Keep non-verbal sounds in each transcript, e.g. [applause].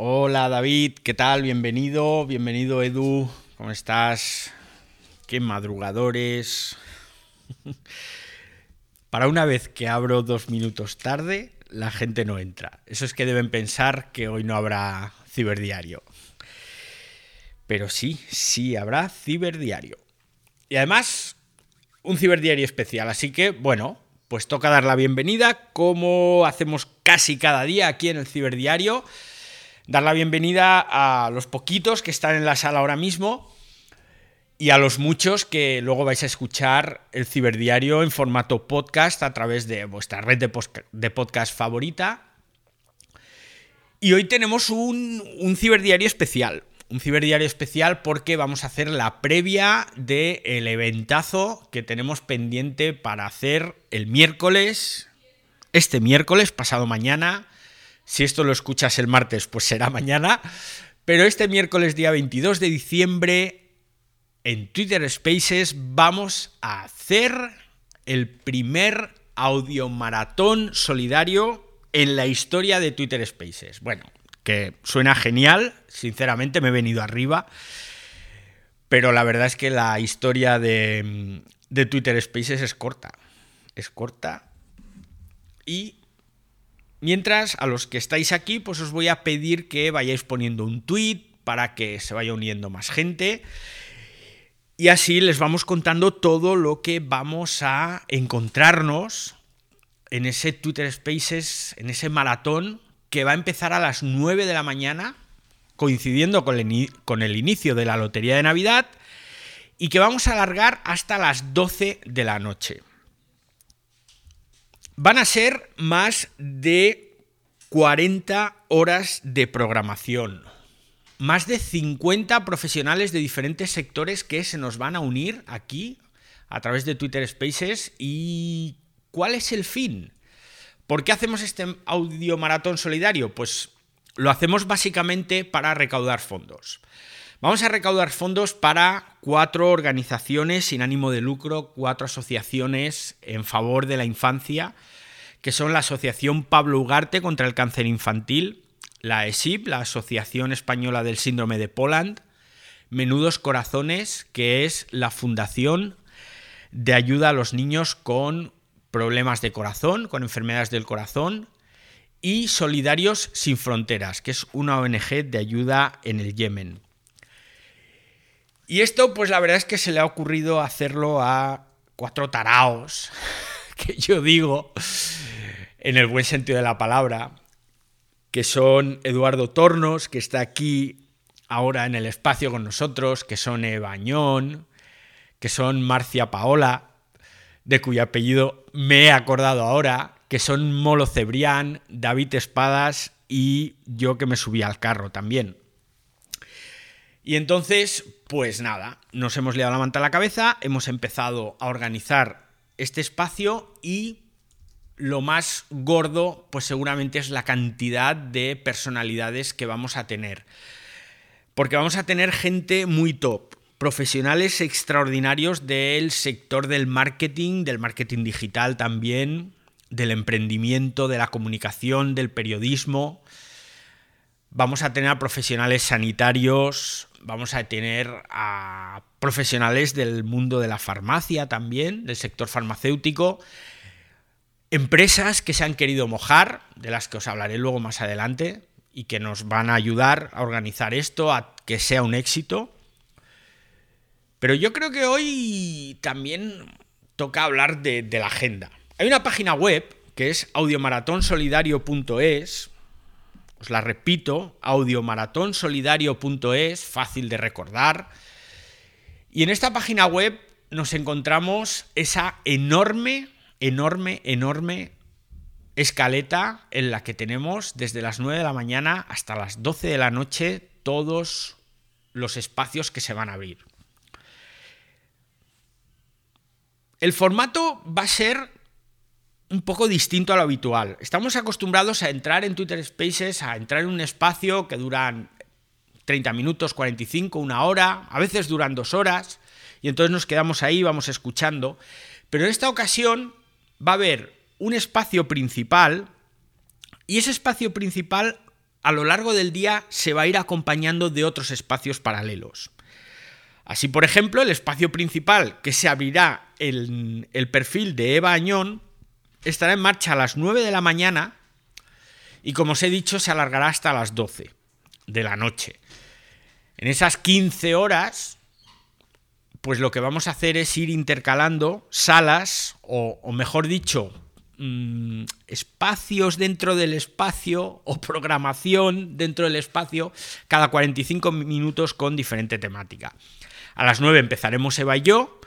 Hola David, ¿qué tal? Bienvenido, bienvenido Edu, ¿cómo estás? Qué madrugadores. [laughs] Para una vez que abro dos minutos tarde, la gente no entra. Eso es que deben pensar que hoy no habrá ciberdiario. Pero sí, sí habrá ciberdiario. Y además, un ciberdiario especial. Así que, bueno, pues toca dar la bienvenida, como hacemos casi cada día aquí en el ciberdiario dar la bienvenida a los poquitos que están en la sala ahora mismo y a los muchos que luego vais a escuchar el ciberdiario en formato podcast a través de vuestra red de, podcast favorita. Y hoy tenemos un, ciberdiario especial. Un ciberdiario especial porque vamos a hacer la previa del eventazo que tenemos pendiente para hacer el miércoles, este miércoles, pasado mañana, si esto lo escuchas el martes, pues será mañana. Pero este miércoles día 22 de diciembre, en Twitter Spaces, vamos a hacer el primer audio maratón solidario en la historia de Twitter Spaces. Bueno, que suena genial, sinceramente me he venido arriba, pero la verdad es que la historia de, de Twitter Spaces es corta. Es corta y Mientras, a los que estáis aquí, pues os voy a pedir que vayáis poniendo un tweet para que se vaya uniendo más gente. Y así les vamos contando todo lo que vamos a encontrarnos en ese Twitter Spaces, en ese maratón que va a empezar a las 9 de la mañana, coincidiendo con el, con el inicio de la Lotería de Navidad, y que vamos a alargar hasta las 12 de la noche. Van a ser más de 40 horas de programación. Más de 50 profesionales de diferentes sectores que se nos van a unir aquí a través de Twitter Spaces. ¿Y cuál es el fin? ¿Por qué hacemos este audio maratón solidario? Pues lo hacemos básicamente para recaudar fondos. Vamos a recaudar fondos para cuatro organizaciones sin ánimo de lucro, cuatro asociaciones en favor de la infancia, que son la Asociación Pablo Ugarte contra el Cáncer Infantil, la ESIP, la Asociación Española del Síndrome de Poland, Menudos Corazones, que es la Fundación de Ayuda a los Niños con problemas de corazón, con enfermedades del corazón, y Solidarios Sin Fronteras, que es una ONG de ayuda en el Yemen. Y esto, pues la verdad es que se le ha ocurrido hacerlo a cuatro taraos, [laughs] que yo digo, en el buen sentido de la palabra, que son Eduardo Tornos, que está aquí ahora en el espacio con nosotros, que son Ebañón, que son Marcia Paola, de cuyo apellido me he acordado ahora, que son Molo Cebrián, David Espadas y yo que me subí al carro también. Y entonces, pues nada, nos hemos liado la manta a la cabeza, hemos empezado a organizar este espacio y lo más gordo, pues seguramente es la cantidad de personalidades que vamos a tener. Porque vamos a tener gente muy top, profesionales extraordinarios del sector del marketing, del marketing digital también, del emprendimiento, de la comunicación, del periodismo. Vamos a tener a profesionales sanitarios, vamos a tener a profesionales del mundo de la farmacia también, del sector farmacéutico, empresas que se han querido mojar, de las que os hablaré luego más adelante, y que nos van a ayudar a organizar esto, a que sea un éxito. Pero yo creo que hoy también toca hablar de, de la agenda. Hay una página web que es audiomaratónsolidario.es, os la repito, audiomaratonsolidario.es, fácil de recordar. Y en esta página web nos encontramos esa enorme, enorme, enorme escaleta en la que tenemos desde las 9 de la mañana hasta las 12 de la noche todos los espacios que se van a abrir. El formato va a ser un poco distinto a lo habitual. Estamos acostumbrados a entrar en Twitter Spaces, a entrar en un espacio que duran 30 minutos, 45, una hora, a veces duran dos horas, y entonces nos quedamos ahí, vamos escuchando. Pero en esta ocasión va a haber un espacio principal, y ese espacio principal a lo largo del día se va a ir acompañando de otros espacios paralelos. Así, por ejemplo, el espacio principal que se abrirá el, el perfil de Eva Añón estará en marcha a las 9 de la mañana y, como os he dicho, se alargará hasta las 12 de la noche. En esas 15 horas, pues lo que vamos a hacer es ir intercalando salas, o, mejor dicho, mm, espacios dentro del espacio o programación dentro del espacio cada 45 minutos con diferente temática. A las 9 empezaremos Eva y yo,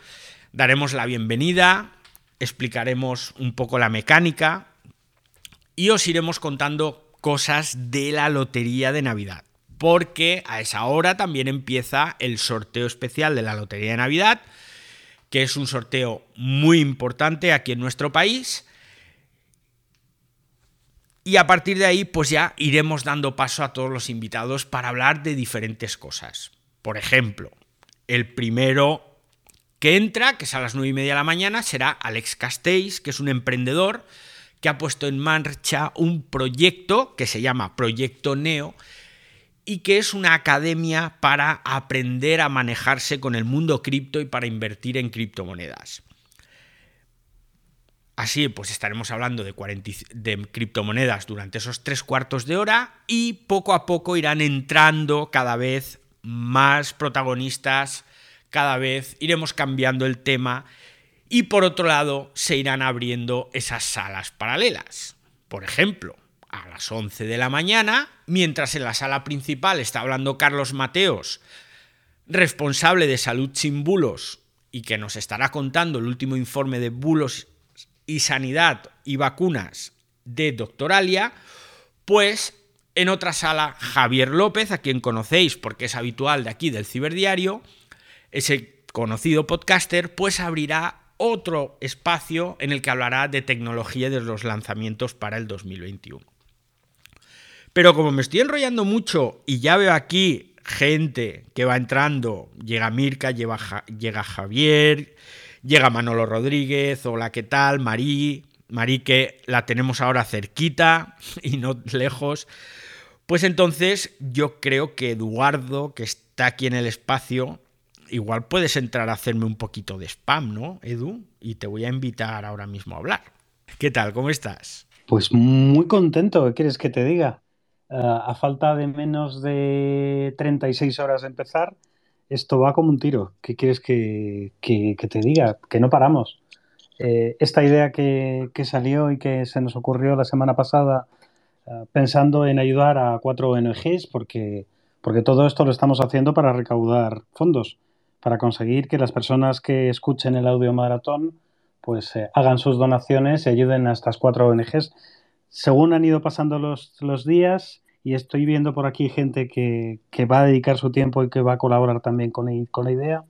daremos la bienvenida, explicaremos un poco la mecánica y os iremos contando cosas de la lotería de Navidad. Porque a esa hora también empieza el sorteo especial de la Lotería de Navidad, que es un sorteo muy importante aquí en nuestro país. Y a partir de ahí, pues ya iremos dando paso a todos los invitados para hablar de diferentes cosas. Por ejemplo, el primero que entra, que es a las 9 y media de la mañana, será Alex Castells, que es un emprendedor que ha puesto en marcha un proyecto que se llama Proyecto Neo y que es una academia para aprender a manejarse con el mundo cripto y para invertir en criptomonedas. Así pues estaremos hablando de, de, criptomonedas durante esos tres cuartos de hora y poco a poco irán entrando cada vez más protagonistas cada vez iremos cambiando el tema y por otro lado se irán abriendo esas salas paralelas. Por ejemplo, a las 11 de la mañana, mientras en la sala principal está hablando Carlos Mateos, responsable de salud sin bulos, y que nos estará contando el último informe de bulos y sanidad y vacunas de Doctoralia, pues en otra sala Javier López, a quien conocéis porque es habitual de aquí del Ciberdiario, ese conocido podcaster, pues abrirá otro espacio en el que hablará de tecnología de los lanzamientos para el 2021. Pero como me estoy enrollando mucho y ya veo aquí gente que va entrando, llega Mirka, llega Javier, llega Manolo Rodríguez, hola, ¿qué tal? Marí, Marí que la tenemos ahora cerquita [laughs] y no lejos. Pues entonces yo creo que Eduardo, que está aquí en el espacio, igual puedes entrar a hacerme un poquito de spam, ¿no, Edu? Y te voy a invitar ahora mismo a hablar. ¿Qué tal? ¿Cómo estás? Pues muy contento, ¿qué quieres que te diga? Eh, a falta de menos de 36 horas de empezar, esto va como un tiro. ¿Qué quieres que, te diga? Que no paramos. Eh, esta idea que, salió y que se nos ocurrió la semana pasada eh, pensando en ayudar a cuatro ONGs, porque, porque todo esto lo estamos haciendo para recaudar fondos para conseguir que las personas que escuchen el audio maratón pues eh, hagan sus donaciones y ayuden a estas cuatro ONGs. Según han ido pasando los, los días, y estoy viendo por aquí gente que, va a dedicar su tiempo y que va a colaborar también con, con la idea,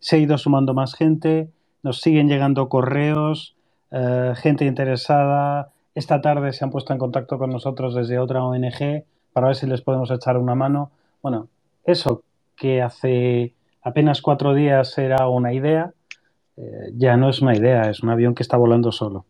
se ha ido sumando más gente, nos siguen llegando correos, eh, gente interesada. Esta tarde se han puesto en contacto con nosotros desde otra ONG para ver si les podemos echar una mano. Bueno, eso que hace apenas cuatro días era una idea, eh, ya no es una idea, es un avión que está volando solo.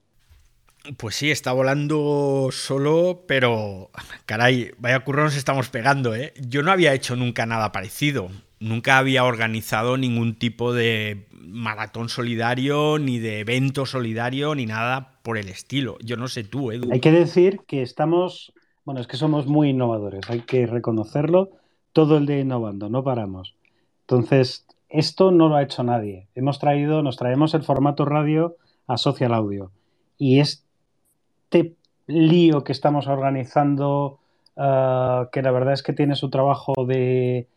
Pues sí, está volando solo, pero caray, vaya curro nos estamos pegando, ¿eh? Yo no había hecho nunca nada parecido. Nunca había organizado ningún tipo de maratón solidario, ni de evento solidario, ni nada por el estilo. Yo no sé tú, Edu. Hay que decir que estamos, bueno, es que somos muy innovadores, hay que reconocerlo, todo el día innovando, no paramos. Entonces, esto no lo ha hecho nadie. Hemos traído, nos traemos el formato radio a social audio. Y este lío que estamos organizando, ah, que la verdad es que tiene su trabajo de,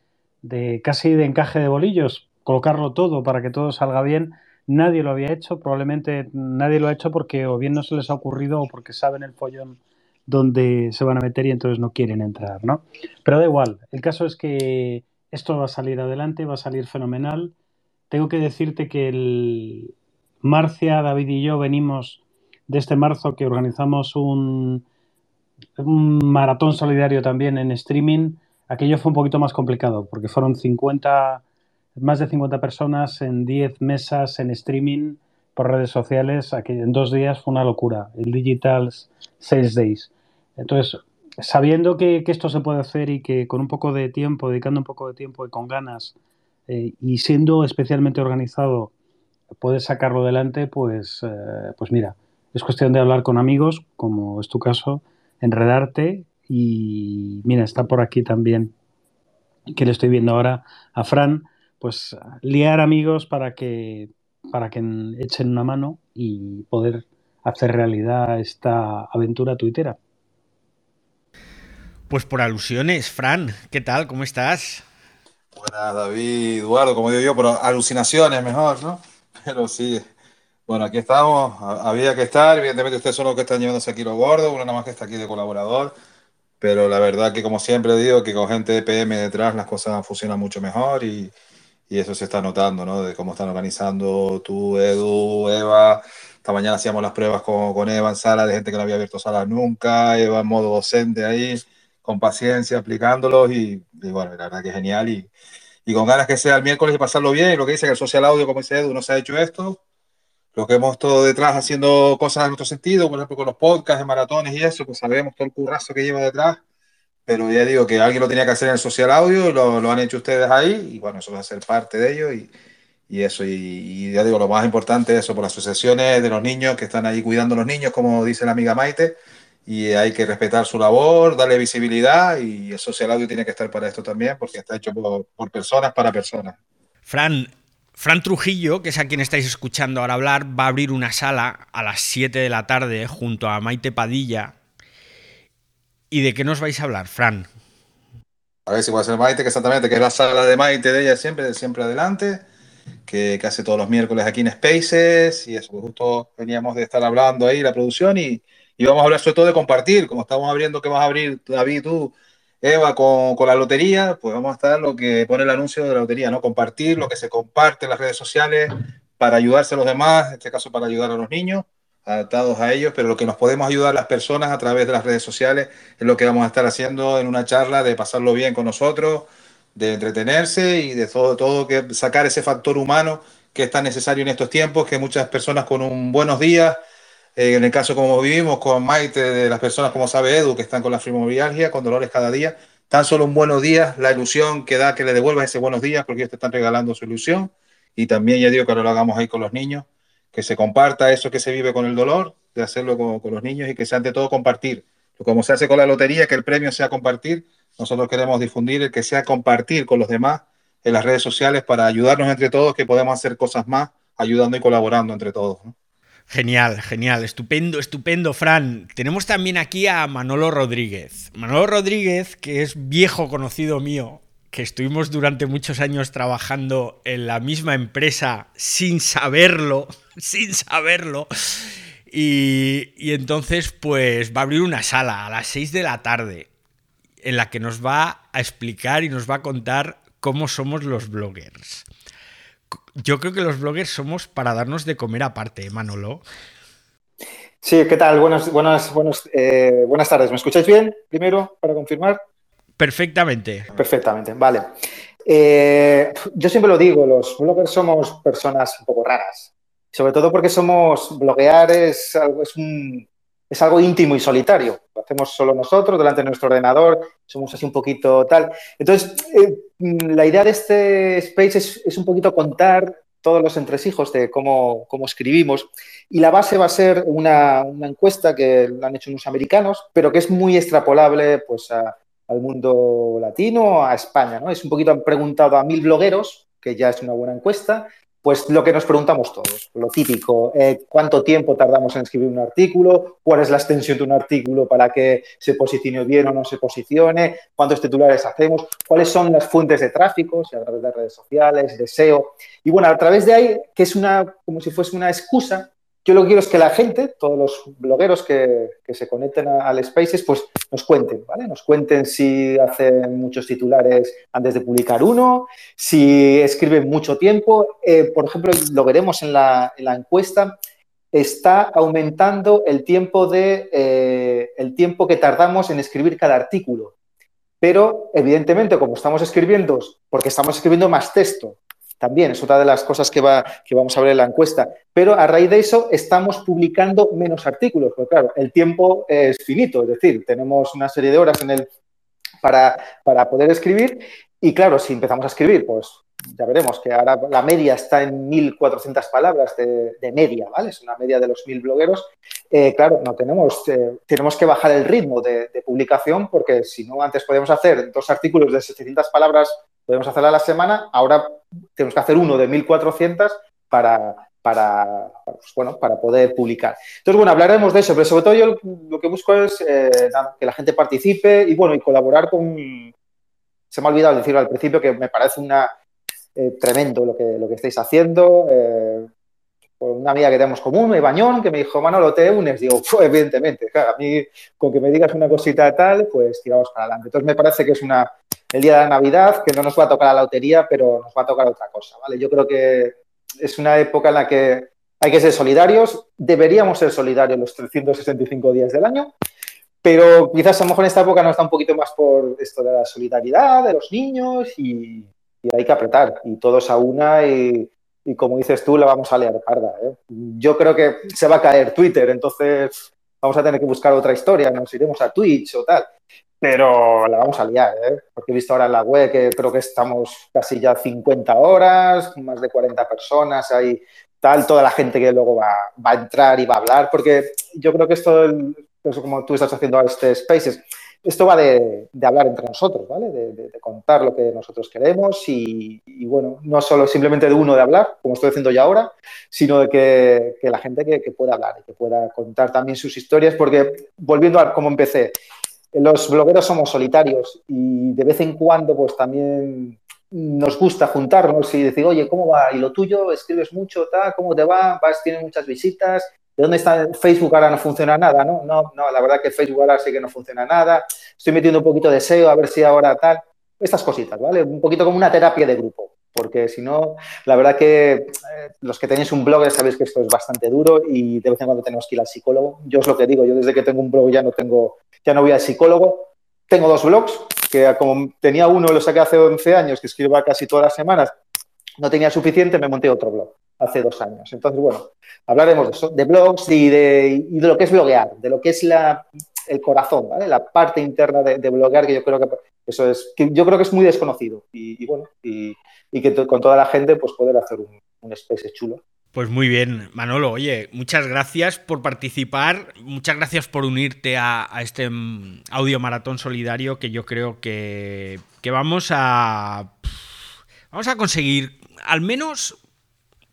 de casi de encaje de bolillos, colocarlo todo para que todo salga bien, nadie lo había hecho, probablemente nadie lo ha hecho porque o bien no se les ha ocurrido o porque saben el follón donde se van a meter y entonces no quieren entrar, ¿no? Pero da igual, el caso es que esto va a salir adelante, va a salir fenomenal. Tengo que decirte que el Marcia, David y yo venimos de este marzo que organizamos un, maratón solidario también en streaming. Aquello fue un poquito más complicado porque fueron 50, más de 50 personas en 10 mesas en streaming por redes sociales. en dos días fue una locura. El Digital Sales Days. Entonces, sabiendo que, esto se puede hacer y que con un poco de tiempo, dedicando un poco de tiempo y con ganas eh, y siendo especialmente organizado, puedes sacarlo adelante, pues, eh, pues mira, es cuestión de hablar con amigos, como es tu caso, enredarte y mira, está por aquí también, que le estoy viendo ahora a Fran, pues liar amigos para que, para que echen una mano y poder hacer realidad esta aventura tuitera. Pues por alusiones, Fran, ¿qué tal? ¿Cómo estás? Buenas, David, Eduardo, como digo yo, pero alucinaciones mejor, ¿no? [laughs] Pero sí, bueno, aquí estamos, había que estar, evidentemente ustedes son los que están llevándose aquí los gordos, uno nada más que está aquí de colaborador, pero la verdad que como siempre digo, que con gente de PM detrás las cosas funcionan mucho mejor y, y eso se está notando, ¿no? De cómo están organizando tú, Edu, Eva, esta mañana hacíamos las pruebas con, con Eva en sala de gente que no había abierto salas nunca, Eva en modo docente ahí con paciencia, aplicándolos y, bueno, la verdad que genial y, y, con ganas que sea el miércoles y pasarlo bien. Y lo que dice que el social audio, como dice Edu, no se ha hecho esto. Lo que hemos estado detrás haciendo cosas en nuestro sentido, por ejemplo, con los podcasts de maratones y eso, pues sabemos todo el currazo que lleva detrás. Pero ya digo que alguien lo tenía que hacer en el social audio, lo, lo han hecho ustedes ahí y bueno, eso va a ser parte de ello y, y eso. Y, y, ya digo, lo más importante es eso, por las asociaciones de los niños que están ahí cuidando a los niños, como dice la amiga Maite y hay que respetar su labor, darle visibilidad y el social audio tiene que estar para esto también porque está hecho por, personas para personas. Fran, Fran Trujillo, que es a quien estáis escuchando ahora hablar, va a abrir una sala a las 7 de la tarde junto a Maite Padilla. ¿Y de qué nos vais a hablar, Fran? A ver si puede ser Maite, que exactamente, que es la sala de Maite de ella siempre, de siempre adelante, que, que hace todos los miércoles aquí en Spaces, y eso, justo veníamos de estar hablando ahí, la producción, y, y vamos a hablar sobre todo de compartir, como estamos abriendo que vas a abrir David tú, Eva, con, con, la lotería, pues vamos a estar lo que pone el anuncio de la lotería, ¿no? Compartir lo que se comparte en las redes sociales para ayudarse a los demás, en este caso para ayudar a los niños, adaptados a ellos, pero lo que nos podemos ayudar las personas a través de las redes sociales es lo que vamos a estar haciendo en una charla de pasarlo bien con nosotros, de entretenerse y de todo, todo que sacar ese factor humano que es tan necesario en estos tiempos, que muchas personas con un buenos días en el caso como vivimos con Maite, de las personas como sabe Edu, que están con la fibromialgia, con dolores cada día, tan solo un buenos días, la ilusión que da que le devuelvas ese buenos días, porque ellos te están regalando su ilusión. Y también ya digo que lo hagamos ahí con los niños, que se comparta eso que se vive con el dolor, de hacerlo con, los niños y que sea ante todo compartir. Como se hace con la lotería, que el premio sea compartir, nosotros queremos difundir el que sea compartir con los demás en las redes sociales para ayudarnos entre todos, que podemos hacer cosas más ayudando y colaborando entre todos. Genial, genial, estupendo, estupendo, Fran. Tenemos también aquí a Manolo Rodríguez. Manolo Rodríguez, que es viejo conocido mío, que estuvimos durante muchos años trabajando en la misma empresa sin saberlo, [laughs] sin saberlo. Y, entonces, pues va a abrir una sala a las 6 de la tarde en la que nos va a explicar y nos va a contar cómo somos los bloggers yo creo que los bloggers somos para darnos de comer aparte, ¿eh, Manolo. Sí, ¿qué tal? Buenas, buenas, buenas, eh, buenas tardes. ¿Me escucháis bien? Primero, para confirmar. Perfectamente. Perfectamente, vale. Eh, yo siempre lo digo, los bloggers somos personas un poco raras. Sobre todo porque somos, bloguear es, es un, es algo íntimo y solitario. Lo hacemos solo nosotros, delante de nuestro ordenador, somos así un poquito tal. Entonces, eh, la idea de este space es, un poquito contar todos los entresijos de cómo, cómo escribimos. Y la base va a ser una, una, encuesta que han hecho unos americanos, pero que es muy extrapolable pues, al mundo latino, a España. ¿no? Es un poquito, han preguntado a mil blogueros, que ya es una buena encuesta, pues lo que nos preguntamos todos, lo típico, eh, cuánto tiempo tardamos en escribir un artículo, cuál es la extensión de un artículo para que se posicione bien o no se posicione, cuántos titulares hacemos, cuáles son las fuentes de tráfico, si a través de redes sociales, de SEO. Y bueno, a través de ahí, que es una, como si fuese una excusa yo lo que quiero es que la gente, todos los blogueros que, se conecten al Spaces, pues nos cuenten, ¿vale? Nos cuenten si hacen muchos titulares antes de publicar uno, si escriben mucho tiempo. Eh, por ejemplo, lo veremos en la, encuesta, está aumentando el tiempo, de, eh, el tiempo que tardamos en escribir cada artículo. Pero, evidentemente, como estamos escribiendo, porque estamos escribiendo más texto, también es otra de las cosas que, va, que vamos a ver en la encuesta. Pero a raíz de eso estamos publicando menos artículos, porque claro, el tiempo es finito, es decir, tenemos una serie de horas en el, para, para poder escribir y claro, si empezamos a escribir, pues ya veremos que ahora la media está en 1.400 palabras de, media, ¿vale? Es una media de los 1.000 blogueros. Eh, claro, no tenemos, eh, tenemos que bajar el ritmo de, publicación porque si no, antes podíamos hacer dos artículos de 700 palabras, podemos hacerla a la semana, ahora tenemos que hacer uno de 1.400 para, para, pues, bueno, para poder publicar. Entonces, bueno, hablaremos de eso, pero sobre todo yo lo que busco es eh, que la gente participe y, bueno, y colaborar con... Se me ha olvidado decirlo al principio que me parece una, eh, tremendo lo que, lo que estáis haciendo. Eh, una amiga que tenemos común, Bañón, que me dijo, Manolo, ¿te unes? Digo, pues evidentemente, a mí con que me digas una cosita tal, pues tiramos para adelante. Entonces me parece que es una, el día de la Navidad, que no nos va a tocar la lotería, pero nos va a tocar otra cosa, ¿vale? Yo creo que es una época en la que hay que ser solidarios, deberíamos ser solidarios los 365 días del año, pero quizás a lo mejor en esta época nos da un poquito más por esto de la solidaridad de los niños y, hay que apretar y todos a una y, como dices tú, la vamos a liar parda. ¿eh? Yo creo que se va a caer Twitter, entonces vamos a tener que buscar otra historia, nos iremos a Twitch o tal, pero la vamos a liar, ¿eh? porque he visto ahora en la web que creo que estamos casi ya 50 horas, más de 40 personas, hay tal, toda la gente que luego va, a entrar y va a hablar, porque yo creo que esto, eso como tú estás haciendo este Spaces, esto va de, hablar entre nosotros, ¿vale? De, contar lo que nosotros queremos y, bueno, no solo simplemente de uno de hablar, como estoy haciendo ya ahora, sino de que, la gente que, pueda hablar y que pueda contar también sus historias, porque volviendo a cómo empecé, los blogueros somos solitarios y de vez en cuando pues también nos gusta juntarnos y decir, oye, ¿cómo va? ¿Y lo tuyo? ¿Escribes mucho? Tal? ¿Cómo te va? ¿Vas? ¿Tienes muchas visitas? ¿De dónde está Facebook ahora no funciona nada? ¿no? no, no, la verdad que Facebook ahora sí que no funciona nada. Estoy metiendo un poquito de SEO a ver si ahora tal. Estas cositas, ¿vale? Un poquito como una terapia de grupo. Porque si no, la verdad que eh, los que tenéis un blog ya sabéis que esto es bastante duro y de vez en cuando tenemos que ir al psicólogo. Yo es lo que digo, yo desde que tengo un blog ya no tengo, ya no voy al psicólogo. Tengo dos blogs, que como tenía uno, lo saqué hace 11 años, que escribo casi todas las semanas, no tenía suficiente, me monté otro blog hace dos años. Entonces, bueno, hablaremos de eso, de blogs y de, lo que es bloguear, de lo que es la, el corazón, ¿vale? La parte interna de, bloguear, que yo creo que eso es, que yo creo que es muy desconocido. Y, bueno, y, que con toda la gente, pues poder hacer un, un space chulo. Pues muy bien, Manolo. Oye, muchas gracias por participar, muchas gracias por unirte a, este mm, audio maratón solidario que yo creo que, que vamos a vamos a conseguir al menos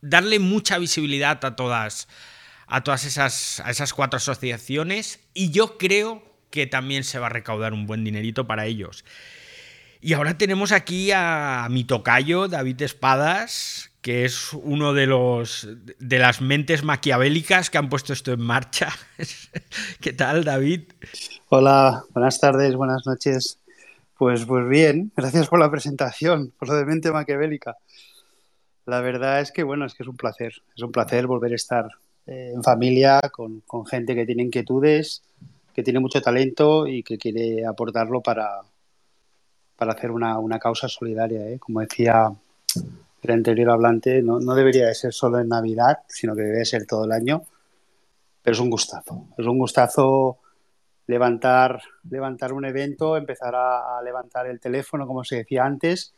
darle mucha visibilidad a todas, a todas esas, a esas cuatro asociaciones y yo creo que también se va a recaudar un buen dinerito para ellos. Y ahora tenemos aquí a mi tocayo, David Espadas, que es uno de los de las mentes maquiavélicas que han puesto esto en marcha. [laughs] ¿Qué tal, David? Hola, buenas tardes, buenas noches. Pues, pues bien, gracias por la presentación, por lo de mente maquiavélica. La verdad es que, bueno, es que es un placer. Es un placer volver a estar eh, en familia con, gente que tiene inquietudes, que tiene mucho talento y que quiere aportarlo para, para hacer una, causa solidaria. ¿eh? Como decía el anterior hablante, no, no, debería de ser solo en Navidad, sino que debe ser todo el año. Pero es un gustazo. Es un gustazo levantar, levantar un evento, empezar a levantar el teléfono, como se decía antes,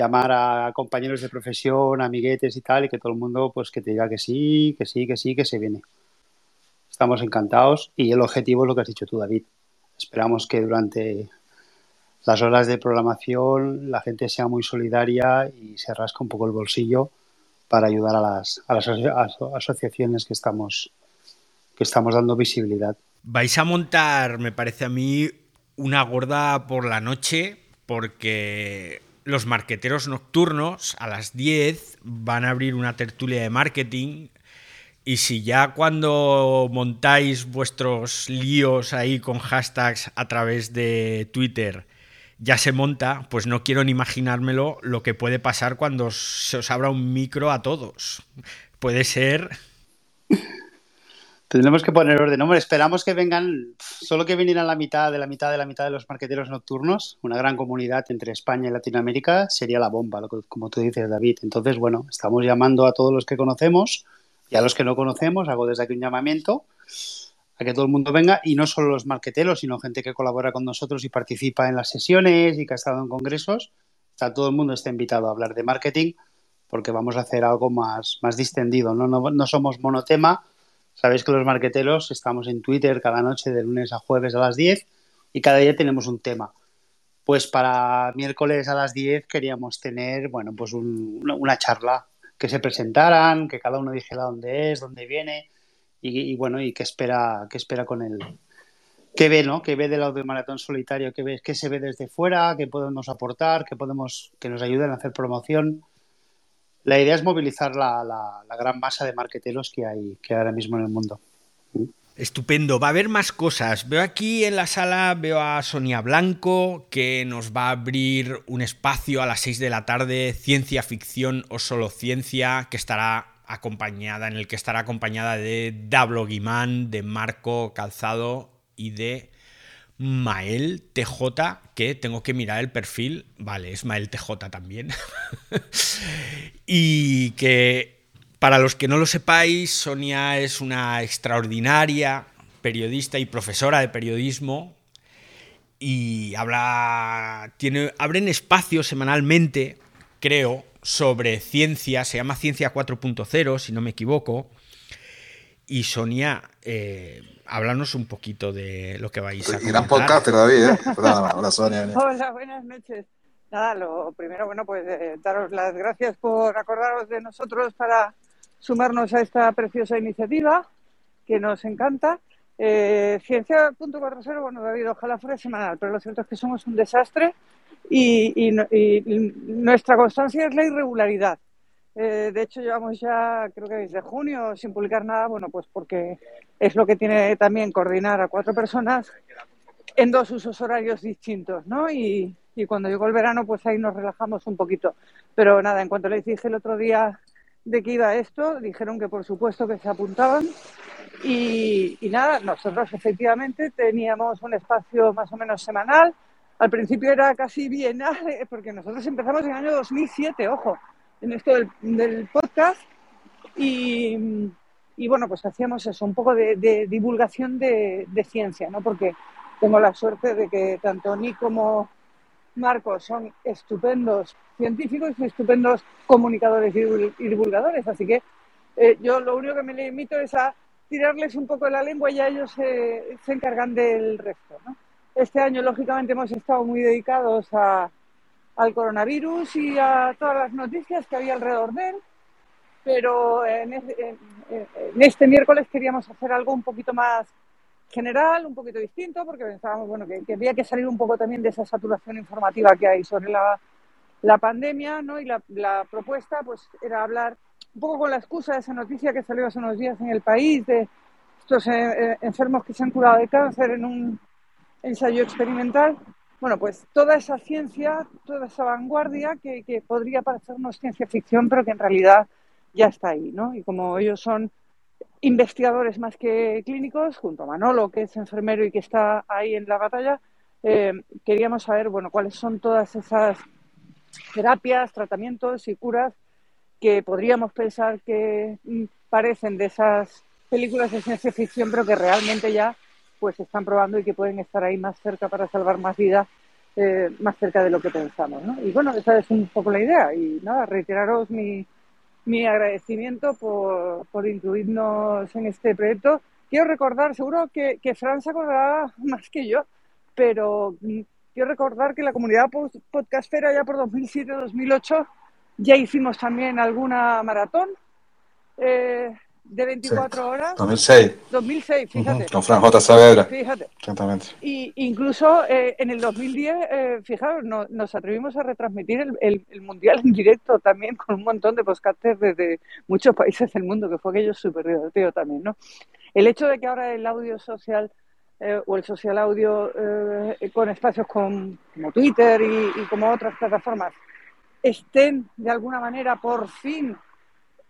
llamar a compañeros de profesión, amiguetes y tal, y que todo el mundo pues que te diga que sí, que sí, que sí, que se viene. Estamos encantados y el objetivo es lo que has dicho tú, David. Esperamos que durante las horas de programación la gente sea muy solidaria y se rasca un poco el bolsillo para ayudar a las, asociaciones que estamos, que estamos dando visibilidad. Vais a montar, me parece a mí, una gorda por la noche porque los marqueteros nocturnos a las 10 van a abrir una tertulia de marketing y si ya cuando montáis vuestros líos ahí con hashtags a través de Twitter ya se monta, pues no quiero ni imaginármelo lo que puede pasar cuando se os abra un micro a todos. Puede ser... Tendremos que poner orden. Hombre, esperamos que vengan, solo que vinieran la mitad de la mitad de la mitad de los marqueteros nocturnos, una gran comunidad entre España y Latinoamérica, sería la bomba, como tú dices, David. Entonces, bueno, estamos llamando a todos los que conocemos y a los que no conocemos, hago desde aquí un llamamiento a que todo el mundo venga y no solo los marqueteros, sino gente que colabora con nosotros y participa en las sesiones y que ha estado en congresos. Está, todo el mundo está invitado a hablar de marketing porque vamos a hacer algo más, más distendido. No, no, no somos monotema Sabéis que los marqueteros estamos en Twitter cada noche de lunes a jueves a las 10 y cada día tenemos un tema. Pues para miércoles a las 10 queríamos tener, bueno, pues una charla, que se presentaran, que cada uno dijera dónde es, dónde viene y, bueno, y qué espera, qué espera con él. ¿Qué ve, no? ¿Qué ve del maratón solitario? ¿Qué, ve, ¿Qué se ve desde fuera? ¿Qué podemos aportar? ¿Qué podemos, que nos ayuden a hacer promoción? la idea es movilizar la, la, gran masa de marqueteros que hay, que ahora mismo en el mundo. Estupendo, va a haber más cosas. Veo aquí en la sala, veo a Sonia Blanco, que nos va a abrir un espacio a las 6 de la tarde, ciencia ficción o solo ciencia, que estará acompañada, en el que estará acompañada de Dablo Guimán, de Marco Calzado y de Mael TJ, que tengo que mirar el perfil, vale, es Mael TJ también. [laughs] y que para los que no lo sepáis, Sonia es una extraordinaria periodista y profesora de periodismo y habla, tiene, abren espacios semanalmente, creo, sobre ciencia, se llama Ciencia 4.0, si no me equivoco. Y Sonia, eh, háblanos un poquito de lo que vais a comentar. Gran podcaster, David, ¿eh? [laughs] Hola, Sonia. Hola, buenas noches. Nada, lo primero, bueno, pues eh, daros las gracias por acordaros de nosotros para sumarnos a esta preciosa iniciativa que nos encanta. Eh, Ciencia.40, bueno, David, ojalá fuera semanal, pero lo cierto es que somos un desastre y nuestra constancia es la irregularidad. Eh, de hecho, llevamos ya, creo que desde junio, sin publicar nada, bueno, pues porque es lo que tiene también coordinar a cuatro personas en dos usos horarios distintos, ¿no? Y, cuando llegó el verano, pues ahí nos relajamos un poquito. Pero nada, en cuanto les dije el otro día de que iba esto, dijeron que por supuesto que se apuntaban. Y, y nada, nosotros efectivamente teníamos un espacio más o menos semanal. Al principio era casi bienal, [laughs] porque nosotros empezamos en el año 2007, ojo en esto del, podcast y, bueno, pues hacíamos eso, un poco de, divulgación de, ciencia, ¿no? Porque tengo la suerte de que tanto Nick como Marcos son estupendos científicos y estupendos comunicadores y divulgadores, así que eh, yo lo único que me limito es a tirarles un poco la lengua y ya ellos se, encargan del resto. Este año, lógicamente, hemos estado muy dedicados a, al coronavirus y a todas las noticias que había alrededor de él. Pero en, este miércoles queríamos hacer algo un poquito más general, un poquito distinto, porque pensábamos bueno, que, había que salir un poco también de esa saturación informativa que hay sobre la, la pandemia, ¿no? Y la, la, propuesta pues era hablar un poco con la excusa de esa noticia que salió hace unos días en el país de estos eh, eh, enfermos que se han curado de cáncer en un ensayo experimental bueno, pues toda esa ciencia, toda esa vanguardia que, podría parecernos ciencia ficción, pero que en realidad ya está ahí, ¿no? Y como ellos son investigadores más que clínicos, junto a Manolo, que es enfermero y que está ahí en la batalla, eh, queríamos saber, bueno, cuáles son todas esas terapias, tratamientos y curas que podríamos pensar que mm, parecen de esas películas de ciencia ficción, pero que realmente ya pues están probando y que pueden estar ahí más cerca para salvar más vidas, eh, más cerca de lo que pensamos. ¿no? Y bueno, esa es un poco la idea. Y nada, reiteraros mi, mi agradecimiento por, por, incluirnos en este proyecto. Quiero recordar, seguro que, que Fran se acordará más que yo, pero mm, quiero recordar que la comunidad podcastera ya por 2007-2008 ya hicimos también alguna maratón. Eh, de 24 horas. 2006. 2006, fíjate. Con Fran J. Saavedra. Fíjate. Exactamente. Y incluso eh, en el 2010, eh, fijaros, nos atrevimos a retransmitir el, el, Mundial en directo también con un montón de podcasters desde muchos países del mundo, que fue aquello súper divertido también, ¿no? El hecho de que ahora el audio social eh, o el social audio con espacios como Twitter y, y como otras plataformas estén de alguna manera por fin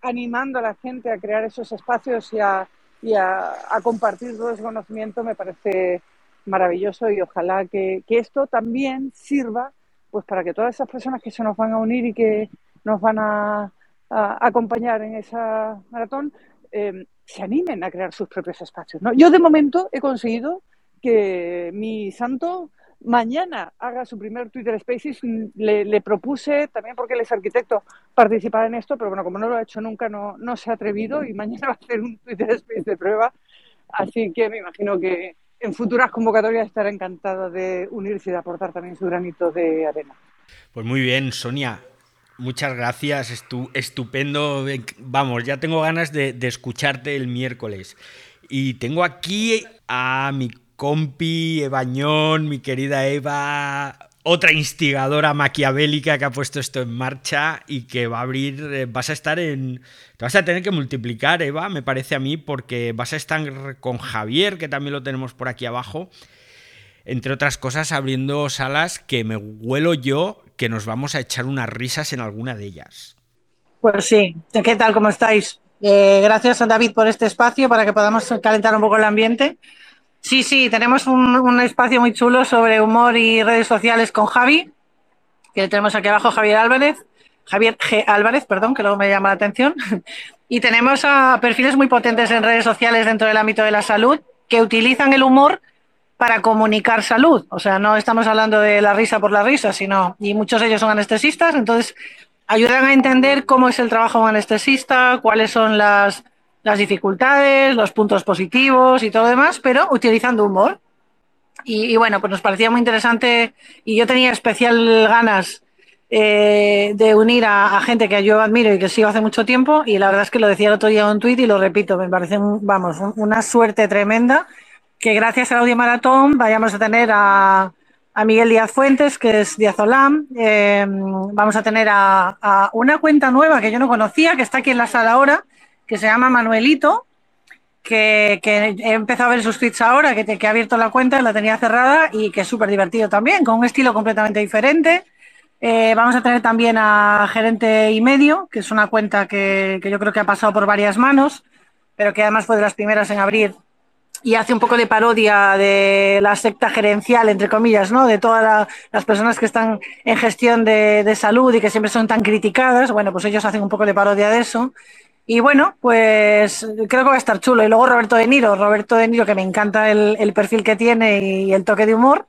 animando a la gente a crear esos espacios y a y a, compartir todo ese conocimiento me parece maravilloso y ojalá que, esto también sirva pues para que todas esas personas que se nos van a unir y que nos van a, acompañar en esa maratón eh, se animen a crear sus propios espacios. ¿no? Yo de momento he conseguido que mi santo mañana haga su primer Twitter Spaces. Le, propuse, también porque él es arquitecto, participar en esto, pero bueno, como no lo ha hecho nunca, no, no se ha atrevido y mañana [laughs] va a hacer un Twitter Space de prueba. Así que me imagino que en futuras convocatorias estará encantada de unirse y de aportar también su granito de arena. Pues muy bien, Sonia. Muchas gracias, estupendo. Vamos, ya tengo ganas de, de escucharte el miércoles. Y tengo aquí a mi compi, Evañón, mi querida Eva, otra instigadora maquiavélica que ha puesto esto en marcha y que va a abrir, eh, vas a estar en, te vas a tener que multiplicar, Eva, me parece a mí, porque vas a estar con Javier, que también lo tenemos por aquí abajo, entre otras cosas, abriendo salas que me huelo yo que nos vamos a echar unas risas en alguna de ellas. Pues sí, ¿qué tal? ¿Cómo estáis? Eh, gracias a David por este espacio para que podamos calentar un poco el ambiente. Sí, sí, tenemos un, espacio muy chulo sobre humor y redes sociales con Javi, que tenemos aquí abajo Javier Álvarez, Javier G. Álvarez, perdón, que luego me llama la atención. [laughs] Y tenemos perfiles muy potentes en redes sociales dentro del ámbito de la salud que utilizan el humor para comunicar salud. O sea, no estamos hablando de la risa por la risa, sino, y muchos de ellos son anestesistas, entonces ayudan a entender cómo es el trabajo de un anestesista, cuáles son las las dificultades, los puntos positivos y todo demás, pero utilizando humor. Y, bueno, pues nos parecía muy interesante y yo tenía especial ganas eh, de unir a, gente que yo admiro y que sigo hace mucho tiempo y la verdad es que lo decía el otro día en un tuit y lo repito, me parece, vamos, una suerte tremenda que gracias al Audio Maratón vayamos a tener a, a Miguel Díaz Fuentes, que es Díaz Olam. Eh, vamos a tener a, a, una cuenta nueva que yo no conocía, que está aquí en la sala ahora, que se llama Manuelito, que, he empezado a ver sus tweets ahora, que, que ha abierto la cuenta, la tenía cerrada y que es súper divertido también, con un estilo completamente diferente. Eh, vamos a tener también a Gerente y Medio, que es una cuenta que, yo creo que ha pasado por varias manos, pero que además fue de las primeras en abrir y hace un poco de parodia de la secta gerencial, entre comillas, ¿no? De todas las personas que están en gestión de, de, salud y que siempre son tan criticadas. Bueno, pues ellos hacen un poco de parodia de eso. Y bueno, pues creo que va a estar chulo. Y luego Roberto De Niro, Roberto De Niro, que me encanta el, perfil que tiene y el toque de humor,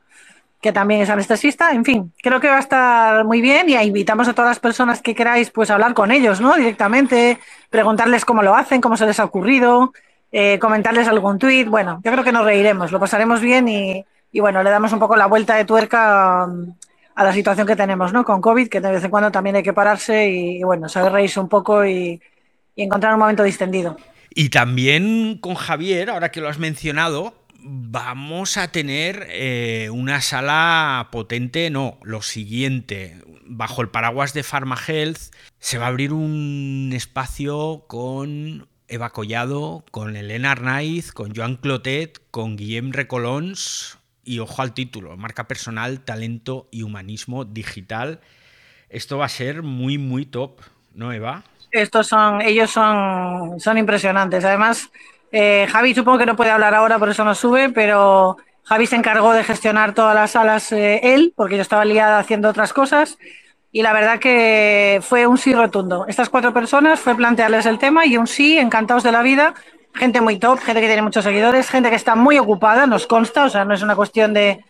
que también es anestesista. En fin, creo que va a estar muy bien y invitamos a todas las personas que queráis pues hablar con ellos, ¿no? Directamente, preguntarles cómo lo hacen, cómo se les ha ocurrido, eh, comentarles algún tuit. Bueno, yo creo que nos reiremos, lo pasaremos bien y, bueno, le damos un poco la vuelta de tuerca um, a la situación que tenemos, ¿no? Con COVID, que de vez en cuando también hay que pararse y, y bueno, saber reírse un poco y y encontrar un momento distendido. Y también con Javier, ahora que lo has mencionado, vamos a tener eh, una sala potente, no, lo siguiente, bajo el paraguas de Pharma Health se va a abrir un espacio con Eva Collado, con Elena Arnaiz, con Joan Clotet, con Guillem Recolons y ojo al título, marca personal, talento y humanismo digital. Esto va a ser muy, muy top, ¿no, Eva? Estos son, ellos son, son impresionantes. Además, eh, Javi supongo que no puede hablar ahora, por eso no sube, pero Javi se encargó de gestionar todas las salas eh, él, porque yo estaba liada haciendo otras cosas. Y la verdad que fue un sí rotundo. Estas cuatro personas fue plantearles el tema y un sí, encantados de la vida. Gente muy top, gente que tiene muchos seguidores, gente que está muy ocupada, nos consta, o sea, no es una cuestión de,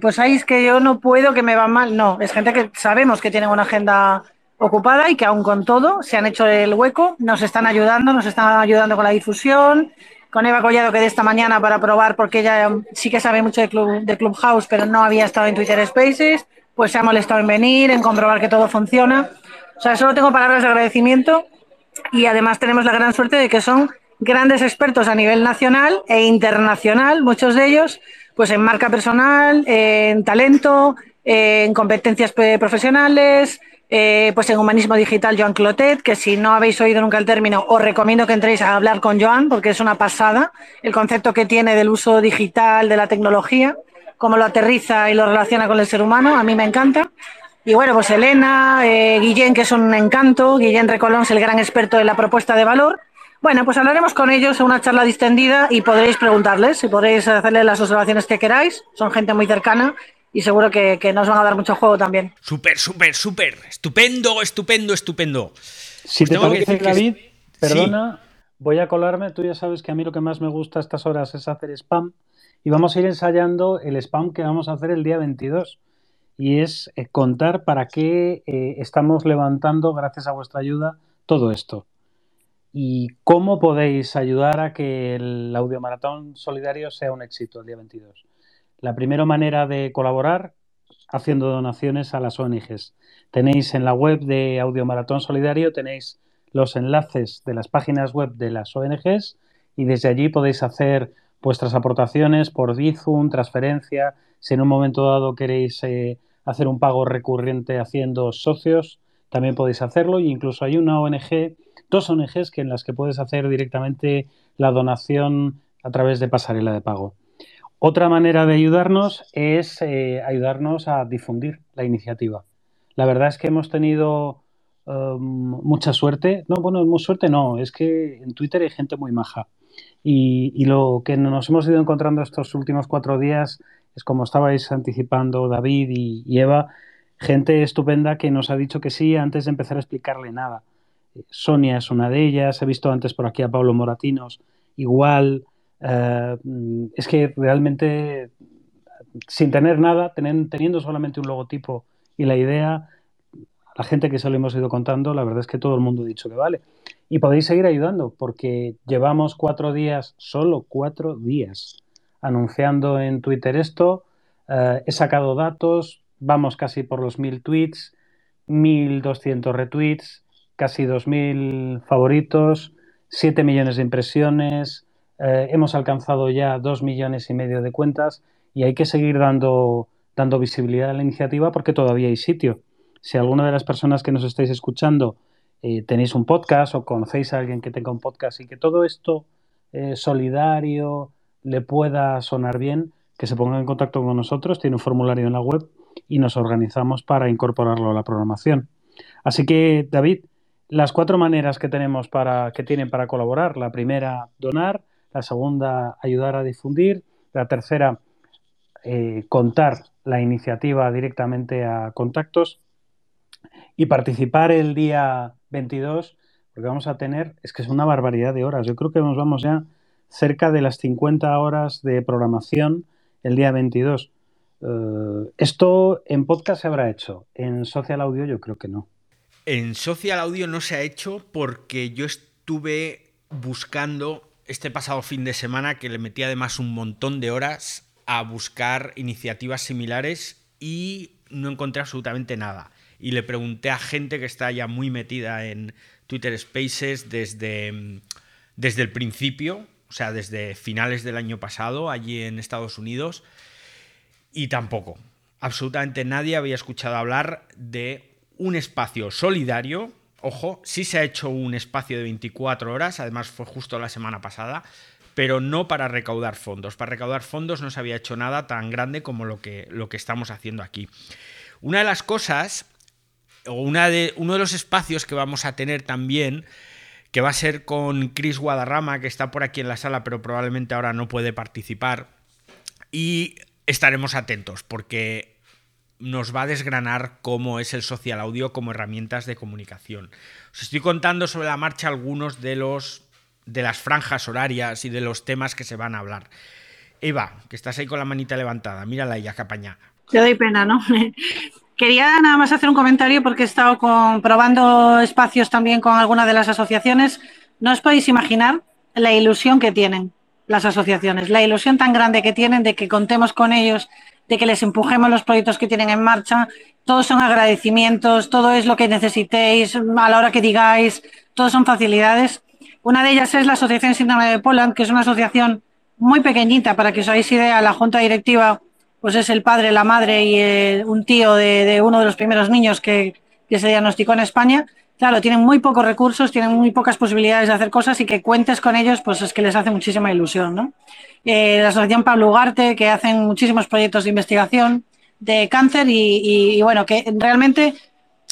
pues ahí es que yo no puedo, que me va mal. No, es gente que sabemos que tiene una agenda ocupada y que aún con todo se han hecho el hueco, nos están ayudando, nos están ayudando con la difusión, con Eva Collado que de esta mañana para probar, porque ella sí que sabe mucho de, Club, de Clubhouse, pero no había estado en Twitter Spaces, pues se ha molestado en venir, en comprobar que todo funciona. O sea, solo tengo palabras de agradecimiento y además tenemos la gran suerte de que son grandes expertos a nivel nacional e internacional, muchos de ellos, pues en marca personal, en talento, en competencias profesionales, eh, pues en Humanismo Digital Joan Clotet, que si no habéis oído nunca el término, os recomiendo que entréis a hablar con Joan, porque es una pasada el concepto que tiene del uso digital de la tecnología, cómo lo aterriza y lo relaciona con el ser humano, a mí me encanta. Y bueno, pues Elena, eh, Guillén, que es un encanto, Guillén Recolón es el gran experto de la propuesta de valor, Bueno, pues hablaremos con ellos en una charla distendida y podréis preguntarles y podréis hacerles las observaciones que queráis. Son gente muy cercana y seguro que, que nos van a dar mucho juego también. Súper, súper, súper. Estupendo, estupendo, estupendo. Si Pues te tengo que parece, decir que- David, sí. perdona, voy a colarme. Tú ya sabes que a mí lo que más me gusta a estas horas es hacer spam. Y vamos a ir ensayando el spam que vamos a hacer el día 22. Y es eh, contar para qué eh, estamos levantando, gracias a vuestra ayuda, todo esto. Y cómo podéis ayudar a que el audiomaratón solidario sea un éxito el día 22. La primera manera de colaborar, haciendo donaciones a las ONGs. Tenéis en la web de Audiomaratón Solidario, tenéis los enlaces de las páginas web de las ONGs y desde allí podéis hacer vuestras aportaciones por Bizum, transferencia. Si en un momento dado queréis eh, hacer un pago recurrente haciendo socios, también podéis hacerlo. Y incluso hay una ONG, dos ONGs que en las que puedes hacer directamente la donación a través de pasarela de pago. Otra manera de ayudarnos es eh, ayudarnos a difundir la iniciativa. La verdad es que hemos tenido um, mucha suerte. No, bueno, mucha suerte no, es que en Twitter hay gente muy maja. Y, y, lo que nos hemos ido encontrando estos últimos cuatro días es, como estabais anticipando David y, y Eva, gente estupenda que nos ha dicho que sí antes de empezar a explicarle nada. Sonia es una de ellas, he visto antes por aquí a Pablo Moratinos, igual. Uh, es que realmente, sin tener nada, teniendo solamente un logotipo y la idea, la gente que se lo hemos ido contando, la verdad es que todo el mundo ha dicho que vale. Y podéis seguir ayudando porque llevamos cuatro días, solo cuatro días, anunciando en Twitter esto. Uh, he sacado datos, vamos casi por los mil tweets, 1200 retweets, casi 2000 favoritos, 7 millones de impresiones. Eh, hemos alcanzado ya dos millones y medio de cuentas y hay que seguir dando, dando visibilidad a la iniciativa porque todavía hay sitio. Si alguna de las personas que nos estáis escuchando eh, tenéis un podcast o conocéis a alguien que tenga un podcast y que todo esto eh, solidario le pueda sonar bien, que se ponga en contacto con nosotros, tiene un formulario en la web y nos organizamos para incorporarlo a la programación. Así que, David, las cuatro maneras que tenemos para que tienen para colaborar. La primera, donar. La segunda, ayudar a difundir. La tercera, eh, contar la iniciativa directamente a contactos. Y participar el día 22, porque vamos a tener, es que es una barbaridad de horas. Yo creo que nos vamos ya cerca de las 50 horas de programación el día 22. Uh, esto en podcast se habrá hecho, en social audio yo creo que no. En social audio no se ha hecho porque yo estuve buscando este pasado fin de semana que le metí además un montón de horas a buscar iniciativas similares y no encontré absolutamente nada. Y le pregunté a gente que está ya muy metida en Twitter Spaces desde, desde el principio, o sea, desde finales del año pasado, allí en Estados Unidos, y tampoco. Absolutamente nadie había escuchado hablar de un espacio solidario. Ojo, sí se ha hecho un espacio de 24 horas, además fue justo la semana pasada, pero no para recaudar fondos. Para recaudar fondos no se había hecho nada tan grande como lo que, lo que estamos haciendo aquí. Una de las cosas, o una de, uno de los espacios que vamos a tener también, que va a ser con Chris Guadarrama, que está por aquí en la sala, pero probablemente ahora no puede participar, y estaremos atentos, porque nos va a desgranar cómo es el social audio como herramientas de comunicación. Os estoy contando sobre la marcha algunos de los de las franjas horarias y de los temas que se van a hablar. Eva, que estás ahí con la manita levantada, mírala ella, capaña. Te doy pena, ¿no? [laughs] Quería nada más hacer un comentario porque he estado comprobando espacios también con algunas de las asociaciones. No os podéis imaginar la ilusión que tienen las asociaciones, la ilusión tan grande que tienen de que contemos con ellos de que les empujemos los proyectos que tienen en marcha. Todos son agradecimientos, todo es lo que necesitéis a la hora que digáis, todos son facilidades. Una de ellas es la Asociación Síndrome de Poland, que es una asociación muy pequeñita, para que os hagáis idea, la junta directiva pues es el padre, la madre y eh, un tío de, de, uno de los primeros niños que, que se diagnosticó en España. Claro, tienen muy pocos recursos, tienen muy pocas posibilidades de hacer cosas y que cuentes con ellos, pues es que les hace muchísima ilusión, ¿no? Eh, la Asociación Pablo Ugarte, que hacen muchísimos proyectos de investigación de cáncer y, y, y, bueno, que realmente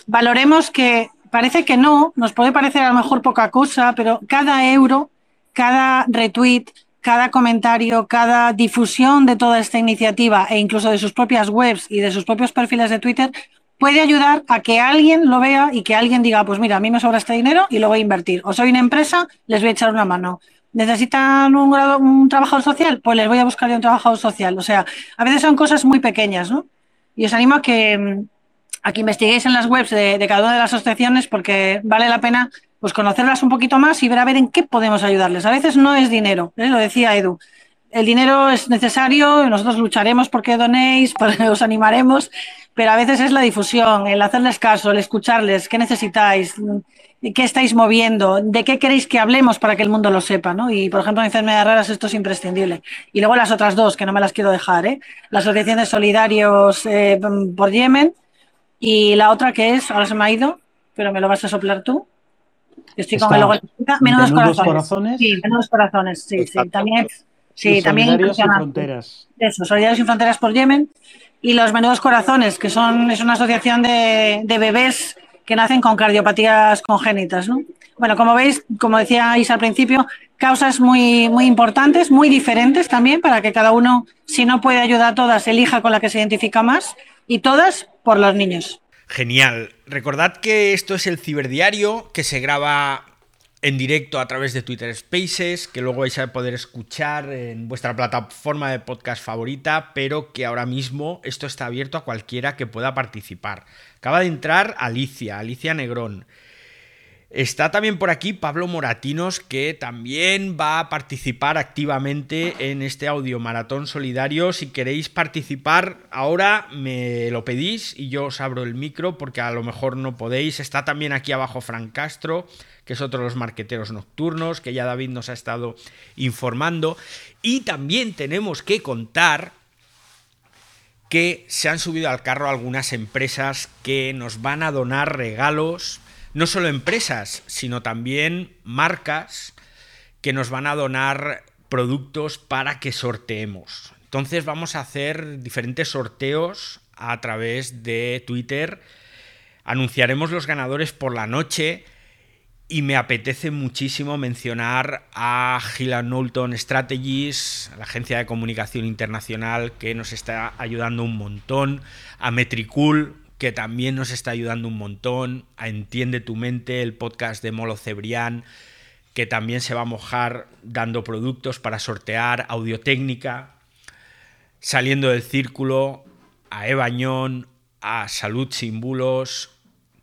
valoremos que parece que no, nos puede parecer a lo mejor poca cosa, pero cada euro, cada retweet, cada comentario, cada difusión de toda esta iniciativa e incluso de sus propias webs y de sus propios perfiles de Twitter puede ayudar a que alguien lo vea y que alguien diga, pues mira, a mí me sobra este dinero y lo voy a invertir. O soy una empresa, les voy a echar una mano. ¿Necesitan un, un trabajador social? Pues les voy a buscar un trabajador social. O sea, a veces son cosas muy pequeñas, ¿no? Y os animo a que, a que investiguéis en las webs de, cada una de las asociaciones porque vale la pena pues conocerlas un poquito más y ver a ver en qué podemos ayudarles. A veces no es dinero, ¿eh? lo decía Edu. El dinero es necesario, nosotros lucharemos porque donéis, [laughs] os animaremos, pero a veces es la difusión, el hacerles caso, el escucharles, qué necesitáis, qué estáis moviendo, de qué queréis que hablemos para que el mundo lo sepa, ¿no? Y, por ejemplo, en enfermedades raras esto es imprescindible. Y luego las otras dos, que no me las quiero dejar, ¿eh? La Asociación de Solidarios eh, por Yemen y la otra que es, ahora se me ha ido, pero me lo vas a soplar tú. Estoy con el logo. Menudos, corazones. corazones. Sí, menudos corazones, sí, sí. También, sí, también Solidarios sin Fronteras. Eso, Solidarios sin Fronteras por Yemen y los Menudos Corazones, que son, es una asociación de, bebés que nacen con cardiopatías congénitas. ¿no? Bueno, como veis, como decíais al principio, causas muy, muy importantes, muy diferentes también, para que cada uno, si no puede ayudar a todas, elija con la que se identifica más, y todas por los niños. Genial. Recordad que esto es el ciberdiario que se graba en directo a través de Twitter Spaces, que luego vais a poder escuchar en vuestra plataforma de podcast favorita, pero que ahora mismo esto está abierto a cualquiera que pueda participar. Acaba de entrar Alicia, Alicia Negrón. Está también por aquí Pablo Moratinos, que también va a participar activamente en este audio maratón solidario. Si queréis participar ahora, me lo pedís y yo os abro el micro porque a lo mejor no podéis. Está también aquí abajo Fran Castro, que es otro de los marqueteros nocturnos, que ya David nos ha estado informando. Y también tenemos que contar que se han subido al carro algunas empresas que nos van a donar regalos no solo empresas, sino también marcas que nos van a donar productos para que sorteemos. Entonces vamos a hacer diferentes sorteos a través de Twitter. Anunciaremos los ganadores por la noche y me apetece muchísimo mencionar a Gila Knowlton Strategies, la agencia de comunicación internacional que nos está ayudando un montón, a Metricool, que también nos está ayudando un montón, a Entiende tu mente, el podcast de Molo Cebrián, que también se va a mojar dando productos para sortear audiotécnica, saliendo del círculo, a Ebañón, a Salud Sin Bulos,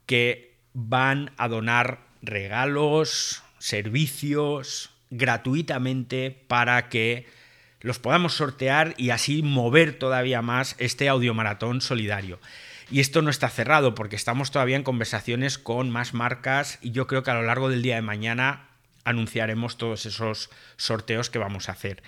que van a donar regalos, servicios gratuitamente para que los podamos sortear y así mover todavía más este audiomaratón solidario. Y esto no está cerrado porque estamos todavía en conversaciones con más marcas y yo creo que a lo largo del día de mañana anunciaremos todos esos sorteos que vamos a hacer.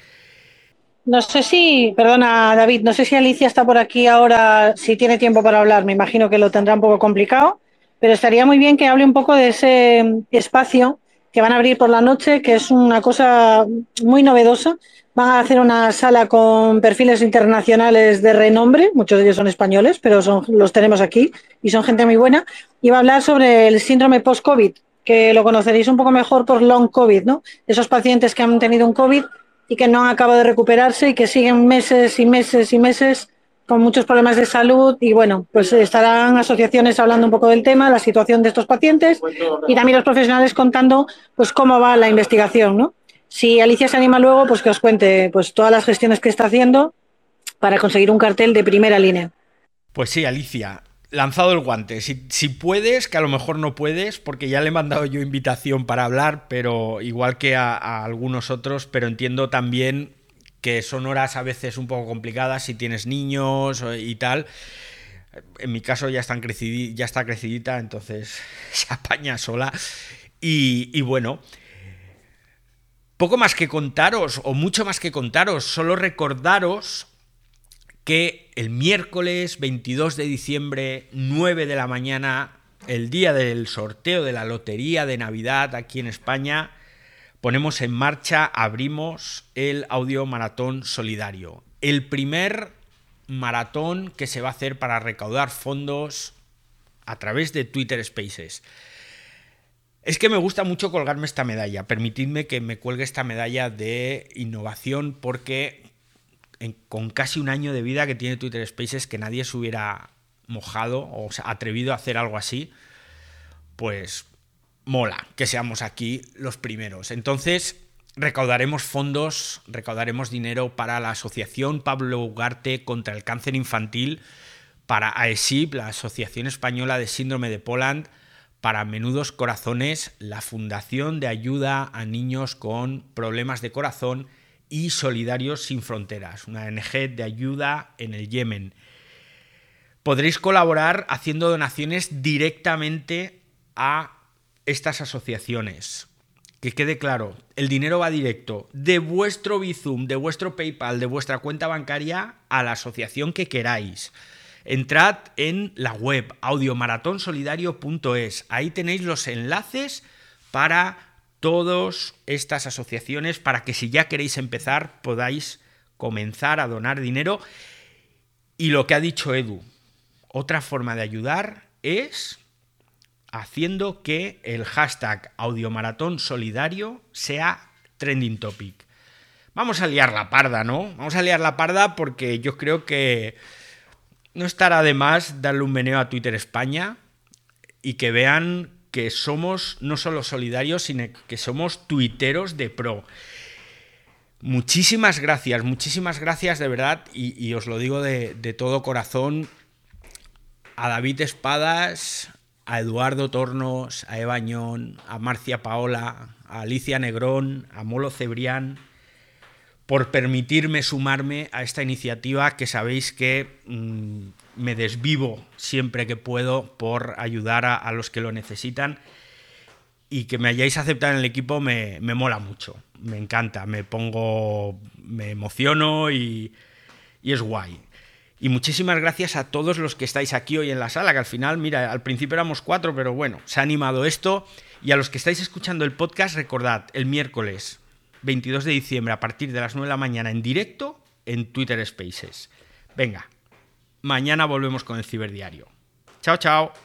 No sé si, perdona David, no sé si Alicia está por aquí ahora, si tiene tiempo para hablar, me imagino que lo tendrá un poco complicado, pero estaría muy bien que hable un poco de ese espacio que van a abrir por la noche, que es una cosa muy novedosa, Van a hacer una sala con perfiles internacionales de renombre, muchos de ellos son españoles, pero los tenemos aquí y son gente muy buena. Y va a hablar sobre el síndrome post-COVID, que lo conoceréis un poco mejor por long COVID, ¿no? Esos pacientes que han tenido un COVID y que no han acabado de recuperarse y que siguen meses y meses y meses con muchos problemas de salud y bueno, pues estarán asociaciones hablando un poco del tema, la situación de estos pacientes y también los profesionales contando pues cómo va la investigación, ¿no? Si Alicia se anima luego, pues que os cuente pues, todas las gestiones que está haciendo para conseguir un cartel de primera línea. Pues sí, Alicia, lanzado el guante. Si, puedes, que a lo mejor no puedes, porque ya le he mandado yo invitación para hablar, pero igual que a, algunos otros, pero entiendo también que son horas a veces un poco complicadas si tienes niños y tal. En mi caso ya, ya está crecidita, entonces [laughs] se apaña sola. Y, y bueno, poco más que contaros, o mucho más que contaros, solo recordaros que el miércoles 22 de diciembre, 9 de la mañana, el día del sorteo de la Lotería de Navidad aquí en España, ponemos en marcha, abrimos el audio maratón solidario. El primer maratón que se va a hacer para recaudar fondos a través de Twitter Spaces. Es que me gusta mucho colgarme esta medalla. Permitidme que me cuelgue esta medalla de innovación porque con casi un año de vida que tiene Twitter Spaces, que nadie se hubiera mojado o atrevido a hacer algo así, pues mola que seamos aquí los primeros. Entonces, recaudaremos fondos, recaudaremos dinero para la Asociación Pablo Ugarte contra el Cáncer Infantil, para AESIP, la Asociación Española de Síndrome de Poland, para Menudos Corazones, la Fundación de Ayuda a Niños con Problemas de Corazón y Solidarios Sin Fronteras, una ONG de ayuda en el Yemen. Podréis colaborar haciendo donaciones directamente a estas asociaciones. Que quede claro, el dinero va directo de vuestro Bizum, de vuestro PayPal, de vuestra cuenta bancaria a la asociación que queráis. Entrad en la web audiomaratonsolidario.es. Ahí tenéis los enlaces para todas estas asociaciones para que si ya queréis empezar podáis comenzar a donar dinero. Y lo que ha dicho Edu, otra forma de ayudar es haciendo que el hashtag audiomaratón solidario sea trending topic. Vamos a liar la parda, ¿no? Vamos a liar la parda porque yo creo que no estará de más darle un meneo a Twitter España y que vean que somos no solo solidarios, sino que somos tuiteros de pro. Muchísimas gracias, muchísimas gracias de verdad, y, os lo digo de, de, todo corazón, a David Espadas, a Eduardo Tornos, a Eva Ñón, a Marcia Paola, a Alicia Negrón, a Molo Cebrián, por permitirme sumarme a esta iniciativa que sabéis que mm, me desvivo siempre que puedo por ayudar a, los que lo necesitan y que me hayáis aceptado en el equipo me, mola mucho, me encanta, me pongo, me emociono y, y es guay. Y muchísimas gracias a todos los que estáis aquí hoy en la sala, que al final, mira, al principio éramos cuatro, pero bueno, se ha animado esto. Y a los que estáis escuchando el podcast, recordad, el miércoles 22 de diciembre a partir de las 9 de la mañana en directo en Twitter Spaces. Venga, mañana volvemos con el ciberdiario. Chao, chao.